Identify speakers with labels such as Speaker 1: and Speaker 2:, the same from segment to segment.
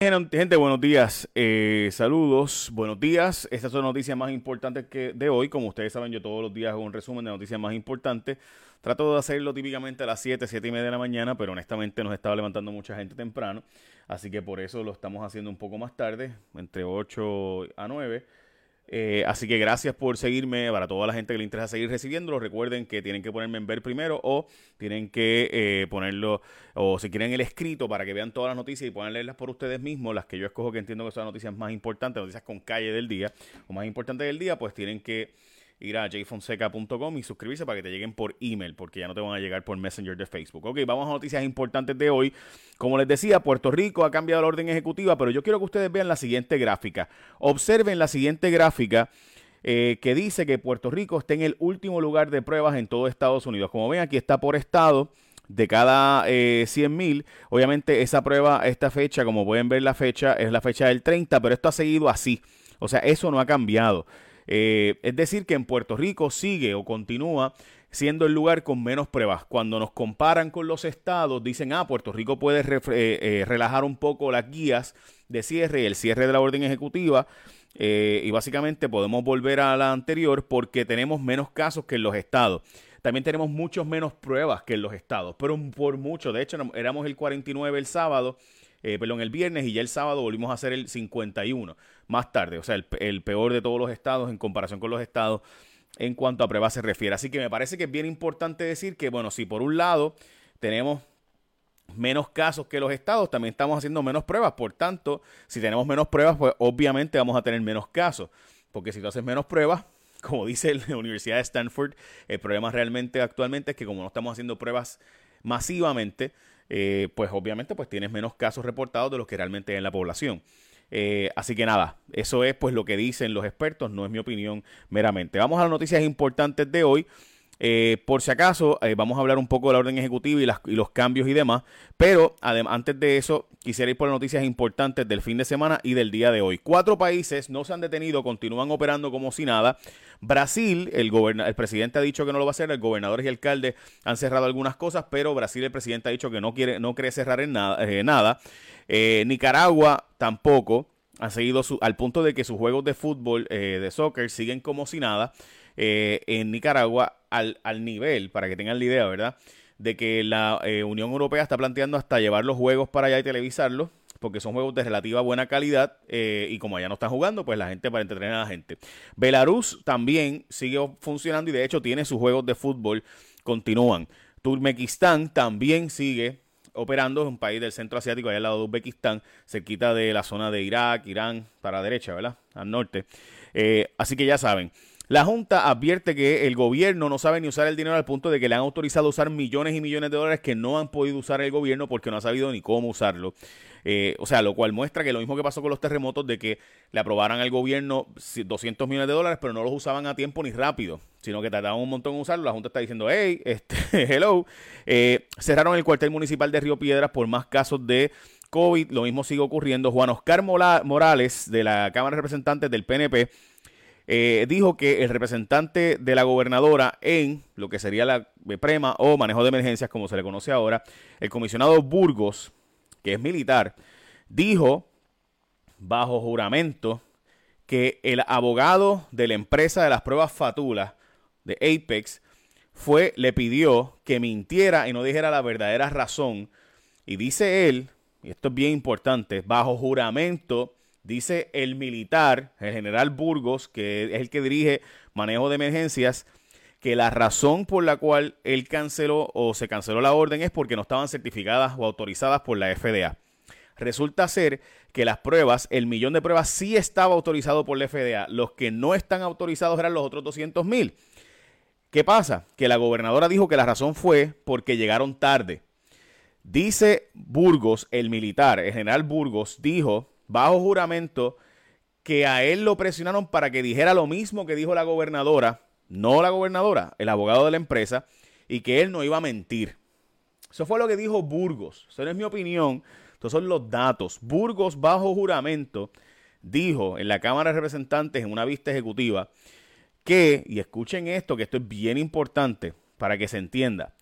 Speaker 1: Gente, buenos días, eh, saludos, buenos días. Estas son noticias más importantes que de hoy. Como ustedes saben, yo todos los días hago un resumen de noticias más importantes. Trato de hacerlo típicamente a las 7, 7 y media de la mañana, pero honestamente nos estaba levantando mucha gente temprano. Así que por eso lo estamos haciendo un poco más tarde, entre 8 a 9. Eh, así que gracias por seguirme. Para toda la gente que le interesa seguir recibiéndolo, recuerden que tienen que ponerme en ver primero o tienen que eh, ponerlo, o si quieren el escrito para que vean todas las noticias y puedan leerlas por ustedes mismos, las que yo escojo que entiendo que son las noticias más importantes, noticias con calle del día o más importantes del día, pues tienen que ir a jfonseca.com y suscribirse para que te lleguen por email, porque ya no te van a llegar por Messenger de Facebook. Ok, vamos a noticias importantes de hoy. Como les decía, Puerto Rico ha cambiado la orden ejecutiva, pero yo quiero que ustedes vean la siguiente gráfica. Observen la siguiente gráfica. Eh, que dice que Puerto Rico está en el último lugar de pruebas en todo Estados Unidos. Como ven, aquí está por estado de cada eh, 100 mil. Obviamente esa prueba, esta fecha, como pueden ver la fecha, es la fecha del 30, pero esto ha seguido así. O sea, eso no ha cambiado. Eh, es decir, que en Puerto Rico sigue o continúa siendo el lugar con menos pruebas. Cuando nos comparan con los estados, dicen, ah, Puerto Rico puede eh, eh, relajar un poco las guías de cierre el cierre de la orden ejecutiva. y básicamente podemos volver a la anterior porque tenemos menos casos que en los estados. También tenemos muchos menos pruebas que en los estados, pero por mucho. De hecho, éramos el 49 el sábado eh, perdón, el viernes y ya el sábado volvimos a hacer el 51 más tarde, o sea, el, peor de todos los estados en comparación con los estados en cuanto a pruebas se refiere. Así que me parece que es bien importante decir que, bueno, si por un lado tenemos menos casos que los estados, también estamos haciendo menos pruebas. Por tanto, si tenemos menos pruebas, pues obviamente vamos a tener menos casos. Porque si tú haces menos pruebas, como dice la Universidad de Stanford, el problema realmente actualmente es que como no estamos haciendo pruebas masivamente, eh, pues obviamente pues tienes menos casos reportados de los que realmente hay en la población. Eh, así que nada, eso es pues lo que dicen los expertos, no es mi opinión meramente. Vamos a las noticias importantes de hoy. Eh, por si acaso, eh, vamos a hablar un poco de la orden ejecutiva y, los cambios y demás. Pero antes de eso, quisiera ir por las noticias importantes del fin de semana y del día de hoy. Cuatro países no se han detenido, continúan operando como si nada. Brasil, el, presidente ha dicho que no lo va a hacer, el gobernador y alcalde han cerrado algunas cosas, pero Brasil, el presidente ha dicho que no quiere, no cerrar en nada. Eh, nada. Nicaragua tampoco ha seguido al punto de que sus juegos de fútbol, de soccer, siguen como si nada. Eh, en Nicaragua al, al, nivel, para que tengan la idea, ¿verdad? De que la eh, Unión Europea está planteando hasta llevar los juegos para allá y televisarlos, porque son juegos de relativa buena calidad eh, y como allá no están jugando, pues la gente para entretener a la gente. Belarus también sigue funcionando y de hecho tiene sus juegos de fútbol, continúan. Turmequistán también sigue operando, es un país del centro asiático, allá al lado de Uzbekistán, cerquita de la zona de Irak, Irán, para la derecha, ¿verdad? Al norte. así que ya saben, la Junta advierte que el gobierno no sabe ni usar el dinero al punto de que le han autorizado usar millones y millones de dólares que no han podido usar el gobierno porque no ha sabido ni cómo usarlo. Eh, o sea, lo cual muestra que lo mismo que pasó con los terremotos, de que le aprobaran al gobierno 200 millones de dólares, pero no los usaban a tiempo ni rápido, sino que tardaban un montón en usarlo. La Junta está diciendo, hey, este, hello. Eh, cerraron el cuartel municipal de Río Piedras por más casos de COVID. Lo mismo sigue ocurriendo. Juan Oscar Morales, de la Cámara de Representantes del PNP, eh, dijo que el representante de la gobernadora en lo que sería la PREMA o manejo de emergencias, como se le conoce ahora, el comisionado Burgos, que es militar, dijo bajo juramento que el abogado de la empresa de las pruebas Fatula de Apex fue, le pidió que mintiera y no dijera la verdadera razón. Y dice él, y esto es bien importante, bajo juramento Dice el militar, el general Burgos, que es el que dirige manejo de emergencias, que la razón por la cual él canceló o se canceló la orden es porque no estaban certificadas o autorizadas por la FDA. Resulta ser que las pruebas, el millón de pruebas sí estaba autorizado por la FDA. Los que no están autorizados eran los otros 200 mil. ¿Qué pasa? Que la gobernadora dijo que la razón fue porque llegaron tarde. Dice Burgos, el militar, el general Burgos, dijo bajo juramento que a él lo presionaron para que dijera lo mismo que dijo la gobernadora, no la gobernadora, el abogado de la empresa, y que él no iba a mentir. Eso fue lo que dijo Burgos. Eso no es mi opinión. Estos son los datos. Burgos, bajo juramento, dijo en la Cámara de Representantes en una vista ejecutiva que, y escuchen esto, que esto es bien importante para que se entienda.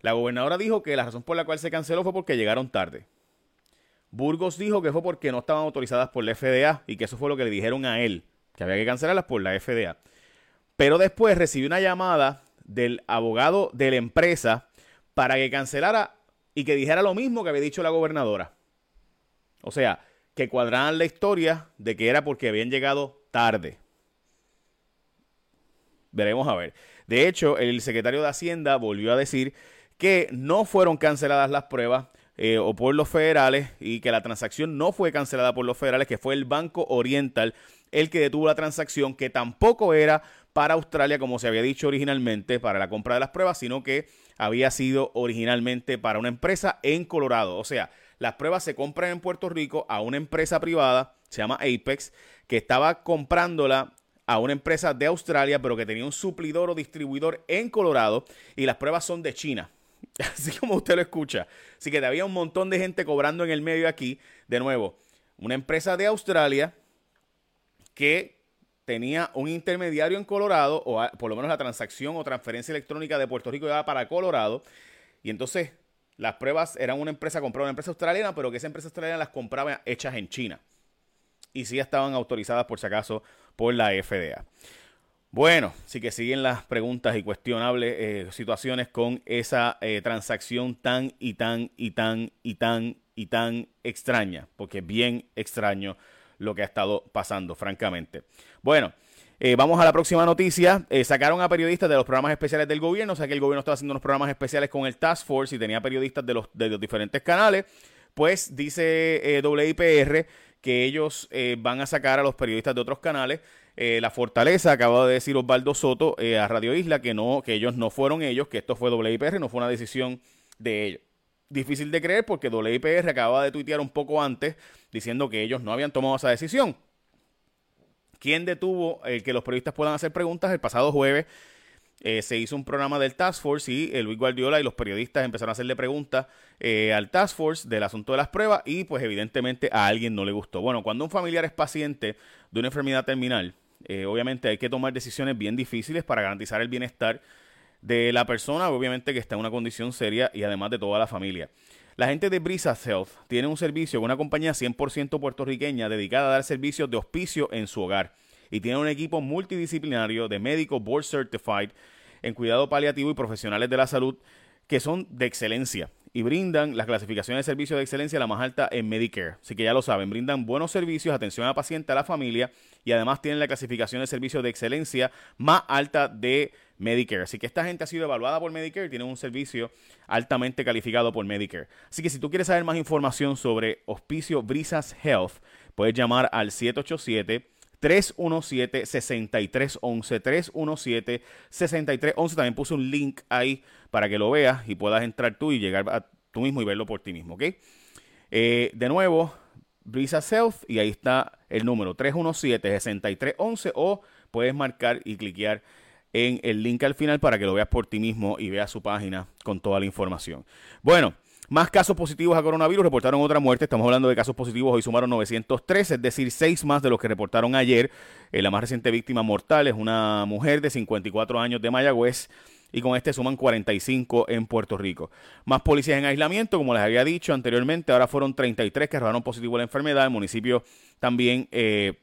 Speaker 1: La gobernadora dijo que la razón por la cual se canceló fue porque llegaron tarde. Burgos dijo que fue porque no estaban autorizadas por la FDA y que eso fue lo que le dijeron a él, que había que cancelarlas por la FDA. Pero después recibió una llamada del abogado de la empresa para que cancelara y que dijera lo mismo que había dicho la gobernadora. O sea, que cuadraran la historia de que era porque habían llegado tarde. Veremos a ver. De hecho, el secretario de Hacienda volvió a decir que no fueron canceladas las pruebas eh, o por los federales y que la transacción no fue cancelada por los federales, que fue el Banco Oriental el que detuvo la transacción, que tampoco era para Australia, como se había dicho originalmente, para la compra de las pruebas, sino que había sido originalmente para una empresa en Colorado. O sea, las pruebas se compran en Puerto Rico a una empresa privada, se llama Apex, que estaba comprándola a una empresa de Australia, pero que tenía un suplidor o distribuidor en Colorado y las pruebas son de China. Así como usted lo escucha. Así que había un montón de gente cobrando en el medio aquí. De nuevo, una empresa de Australia que tenía un intermediario en Colorado, o por lo menos la transacción o transferencia electrónica de Puerto Rico iba para Colorado. Y entonces las pruebas eran una empresa comprada, una empresa australiana, pero que esa empresa australiana las compraba hechas en China. Y sí estaban autorizadas, por si acaso, por la FDA. Bueno, sí que siguen las preguntas y cuestionables eh, situaciones con esa eh, transacción tan y tan y tan y tan y tan extraña, porque es bien extraño lo que ha estado pasando, francamente. Bueno, eh, vamos a la próxima noticia. sacaron a periodistas de los programas especiales del gobierno, o sea que el gobierno estaba haciendo unos programas especiales con el Task Force y tenía periodistas de los, de los diferentes canales. Pues dice WIPR que ellos van a sacar a los periodistas de otros canales eh, la Fortaleza, acaba de decir Osvaldo Soto eh, a Radio Isla que no, que ellos no fueron ellos, que esto fue WIPR, no fue una decisión de ellos. Difícil de creer porque WIPR acaba de tuitear un poco antes diciendo que ellos no habían tomado esa decisión. ¿Quién detuvo el que los periodistas puedan hacer preguntas? El pasado jueves eh, se hizo un programa del Task Force y Luis Guardiola y los periodistas empezaron a hacerle preguntas al Task Force del asunto de las pruebas y pues evidentemente a alguien no le gustó. Bueno, cuando un familiar es paciente de una enfermedad terminal, eh, obviamente hay que tomar decisiones bien difíciles para garantizar el bienestar de la persona, obviamente que está en una condición seria y además de toda la familia. La gente de Brisa Health tiene un servicio una compañía 100% puertorriqueña dedicada a dar servicios de hospicio en su hogar y tiene un equipo multidisciplinario de médicos board certified en cuidado paliativo y profesionales de la salud que son de excelencia y brindan las clasificaciones de servicio de excelencia la más alta en Medicare. Así que ya lo saben, brindan buenos servicios, atención a paciente, a la familia y además tienen la clasificación de servicio de excelencia más alta de Medicare. Así que esta gente ha sido evaluada por Medicare y tienen un servicio altamente calificado por Medicare. Así que si tú quieres saber más información sobre Hospicio Brisas Health, puedes llamar al 787 317-6311. 317-6311. También puse un link ahí para que lo veas y puedas entrar tú y llegar a tú mismo y verlo por ti mismo. Eh, de nuevo, Brisa Self y ahí está el número 317-6311 o puedes marcar y cliquear en el link al final para que lo veas por ti mismo y veas su página con toda la información. Bueno, más casos positivos a coronavirus reportaron otra muerte. Estamos hablando de casos positivos. Hoy sumaron 903, es decir, 6 más de los que reportaron ayer. Eh, la más reciente víctima mortal es una mujer de 54 años de Mayagüez y con este suman 45 en Puerto Rico. Más policías en aislamiento, como les había dicho anteriormente, ahora fueron 33 que arrojaron positivo la enfermedad. El municipio también eh,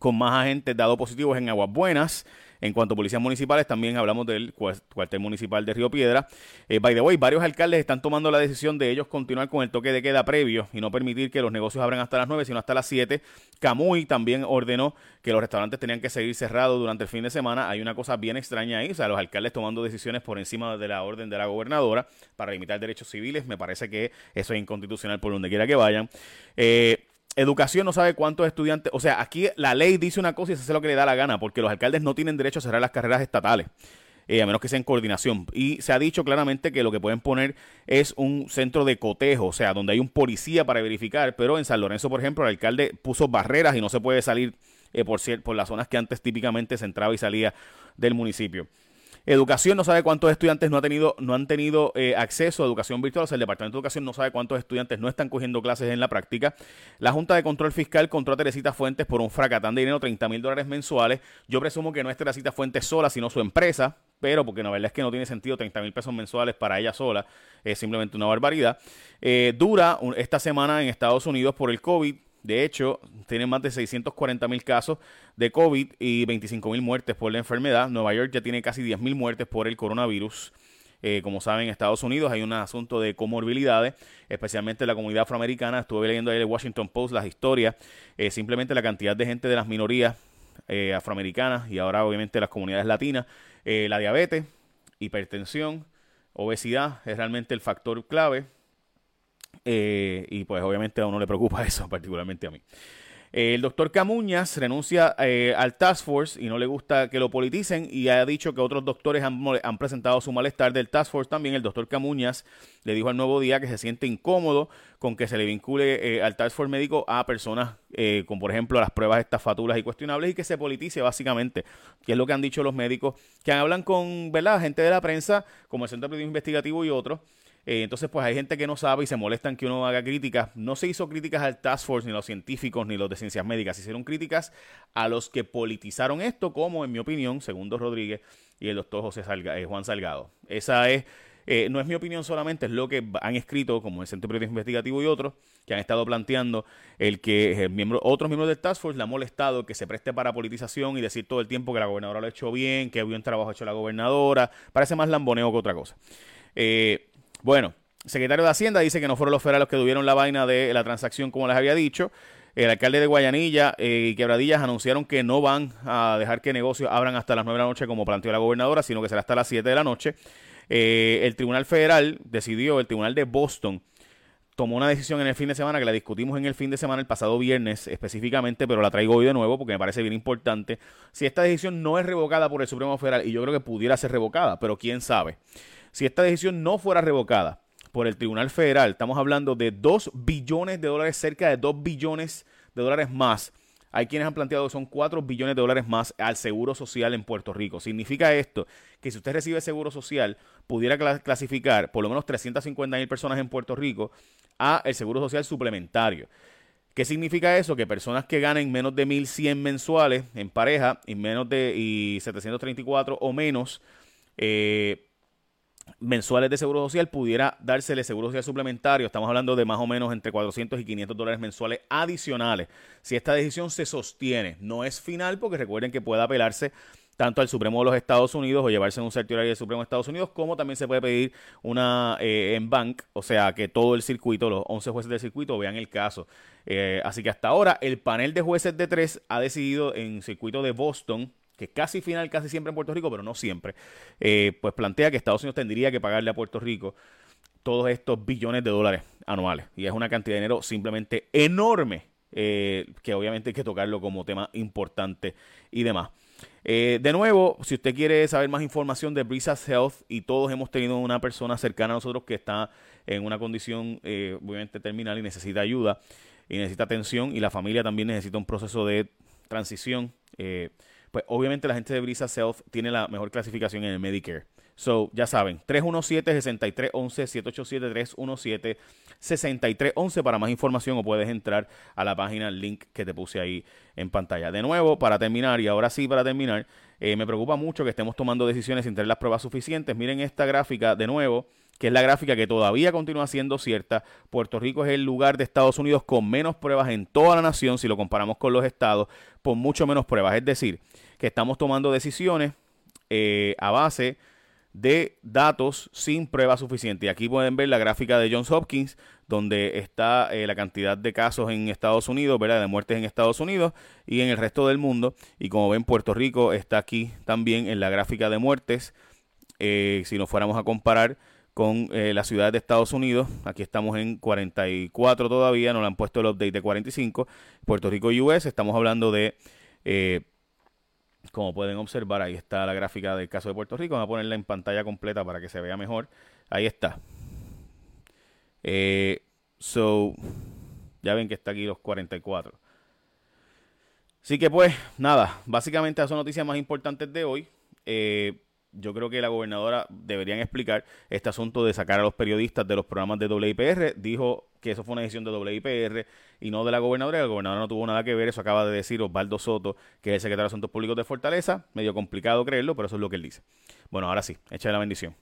Speaker 1: con más agentes dado positivos en Aguas Buenas. En cuanto a policías municipales, también hablamos del cuartel municipal de Río Piedra. Eh, by the way, varios alcaldes están tomando la decisión de ellos continuar con el toque de queda previo y no permitir que los negocios abran hasta las 9, sino hasta las 7. Camuy también ordenó que los restaurantes tenían que seguir cerrados durante el fin de semana. Hay una cosa bien extraña ahí, o sea, los alcaldes tomando decisiones por encima de la orden de la gobernadora para limitar derechos civiles. Me parece que eso es inconstitucional por donde quiera que vayan. Eh, Educación no sabe cuántos estudiantes, o sea, aquí la ley dice una cosa y se hace lo que le da la gana, porque los alcaldes no tienen derecho a cerrar las carreras estatales. Eh, a menos que sea en coordinación. Y se ha dicho claramente que lo que pueden poner es un centro de cotejo, o sea, donde hay un policía para verificar, pero en San Lorenzo, por ejemplo, el alcalde puso barreras y no se puede salir eh, por, por las zonas que antes típicamente se entraba y salía del municipio. Educación no sabe cuántos estudiantes no, ha tenido, no han tenido eh, acceso a educación virtual, el Departamento de Educación no sabe cuántos estudiantes no están cogiendo clases en la práctica. La Junta de Control Fiscal contrata a Teresita Fuentes por un fracatán de dinero, 30 mil dólares mensuales. Yo presumo que no es Teresita Fuentes sola, sino su empresa, pero porque la verdad es que no tiene sentido 30 mil pesos mensuales para ella sola, es simplemente una barbaridad. Eh, dura esta semana en Estados Unidos por el COVID, de hecho, tienen más de 640 mil casos de COVID y 25 mil muertes por la enfermedad. Nueva York ya tiene casi 10 mil muertes por el coronavirus. Eh, como saben, en Estados Unidos hay un asunto de comorbilidades, especialmente en la comunidad afroamericana. Estuve leyendo ahí el Washington Post las historias, eh, simplemente la cantidad de gente de las minorías eh, afroamericanas y ahora obviamente las comunidades latinas. la diabetes, hipertensión, obesidad es realmente el factor clave eh, y pues obviamente a uno le preocupa eso, particularmente a mí. Eh, el doctor Camuñas renuncia eh, al Task Force y no le gusta que lo politicen y ha dicho que otros doctores han, han, presentado su malestar del Task Force también. El doctor Camuñas le dijo al Nuevo Día que se siente incómodo con que se le vincule al Task Force médico a personas con, por ejemplo, las pruebas estafaturas y cuestionables y que se politice básicamente, que es lo que han dicho los médicos que hablan con ¿verdad? gente de la prensa, como el Centro de Investigativo y otros eh, entonces, pues hay gente que no sabe y se molestan que uno haga críticas. No se hizo críticas al Task Force, ni los científicos, ni los de ciencias médicas. Se hicieron críticas a los que politizaron esto, como en mi opinión, Segundo Rodríguez y el doctor José eh, Juan Salgado. Esa es, eh, no es mi opinión solamente, es lo que han escrito, como el Centro de Periodismo Investigativo y otros, que han estado planteando el que miembro, otros miembros del Task Force le ha molestado que se preste para politización y decir todo el tiempo que la gobernadora lo ha hecho bien, que buen trabajo ha hecho la gobernadora. Parece más lamboneo que otra cosa. Eh, bueno, secretario de Hacienda dice que no fueron los federales los que tuvieron la vaina de la transacción como les había dicho. El alcalde de Guayanilla eh, y Quebradillas anunciaron que no van a dejar que negocios abran hasta las 9 de la noche como planteó la gobernadora, sino que será hasta las 7 de la noche. Eh, el Tribunal Federal decidió, el Tribunal de Boston tomó una decisión en el fin de semana que la discutimos en el fin de semana, el pasado viernes específicamente, pero la traigo hoy de nuevo porque me parece bien importante. Si esta decisión no es revocada por el Supremo Federal, y yo creo que pudiera ser revocada, pero quién sabe. Si esta decisión no fuera revocada por el Tribunal Federal, estamos hablando de 2 billones de dólares, cerca de 2 billones de dólares más. Hay quienes han planteado que son 4 billones de dólares más al seguro social en Puerto Rico. Significa esto que si usted recibe seguro social, pudiera clasificar por lo menos 350 mil personas en Puerto Rico a el seguro social suplementario. ¿Qué significa eso? Que personas que ganen menos de 1.100 mensuales en pareja y menos de y 734 o menos eh, mensuales de seguro social pudiera dársele seguro social suplementario. Estamos hablando de más o menos entre 400 y 500 dólares mensuales adicionales. Si esta decisión se sostiene, no es final porque recuerden que puede apelarse tanto al Supremo de los Estados Unidos o llevarse un certiorario del Supremo de Estados Unidos, como también se puede pedir una eh, en bank, o sea, que todo el circuito, los 11 jueces del circuito vean el caso. Eh, así que hasta ahora el panel de jueces de tres ha decidido en circuito de Boston que casi final casi siempre en Puerto Rico, pero no siempre, eh, pues plantea que Estados Unidos tendría que pagarle a Puerto Rico todos estos billones de dólares anuales. Y es una cantidad de dinero simplemente enorme, eh, que obviamente hay que tocarlo como tema importante y demás. Eh, de nuevo, si usted quiere saber más información de Brisas Health y todos hemos tenido una persona cercana a nosotros que está en una condición obviamente terminal y necesita ayuda y necesita atención y la familia también necesita un proceso de transición pues obviamente la gente de Brisa Self tiene la mejor clasificación en el Medicare. So, ya saben, 317-6311, 787-317-6311 para más información o puedes entrar a la página, link que te puse ahí en pantalla. De nuevo, para terminar, y ahora sí para terminar, eh, me preocupa mucho que estemos tomando decisiones sin tener las pruebas suficientes. Miren esta gráfica de nuevo que es la gráfica que todavía continúa siendo cierta. Puerto Rico es el lugar de Estados Unidos con menos pruebas en toda la nación, si lo comparamos con los estados, por mucho menos pruebas. Es decir, que estamos tomando decisiones eh, a base de datos sin pruebas suficientes. Y aquí pueden ver la gráfica de Johns Hopkins, donde está eh, la cantidad de casos en Estados Unidos, ¿verdad? De muertes en Estados Unidos y en el resto del mundo. Y como ven, Puerto Rico está aquí también en la gráfica de muertes. Eh, si nos fuéramos a comparar con eh, las ciudades de Estados Unidos. Aquí estamos en 44 todavía, no le han puesto el update de 45. Puerto Rico y US, estamos hablando de, eh, como pueden observar, ahí está la gráfica del caso de Puerto Rico. Vamos a ponerla en pantalla completa para que se vea mejor. Ahí está. Eh, so, ya ven que está aquí los 44. Así que pues, nada, básicamente esas son noticias más importantes de hoy. Eh, yo creo que la gobernadora deberían explicar este asunto de sacar a los periodistas de los programas de WIPR. Dijo que eso fue una decisión de WIPR y no de la gobernadora. La gobernadora no tuvo nada que ver. Eso acaba de decir Osvaldo Soto, que es el secretario de Asuntos Públicos de Fortaleza. Medio complicado creerlo, pero eso es lo que él dice. Bueno, ahora sí, echa la bendición.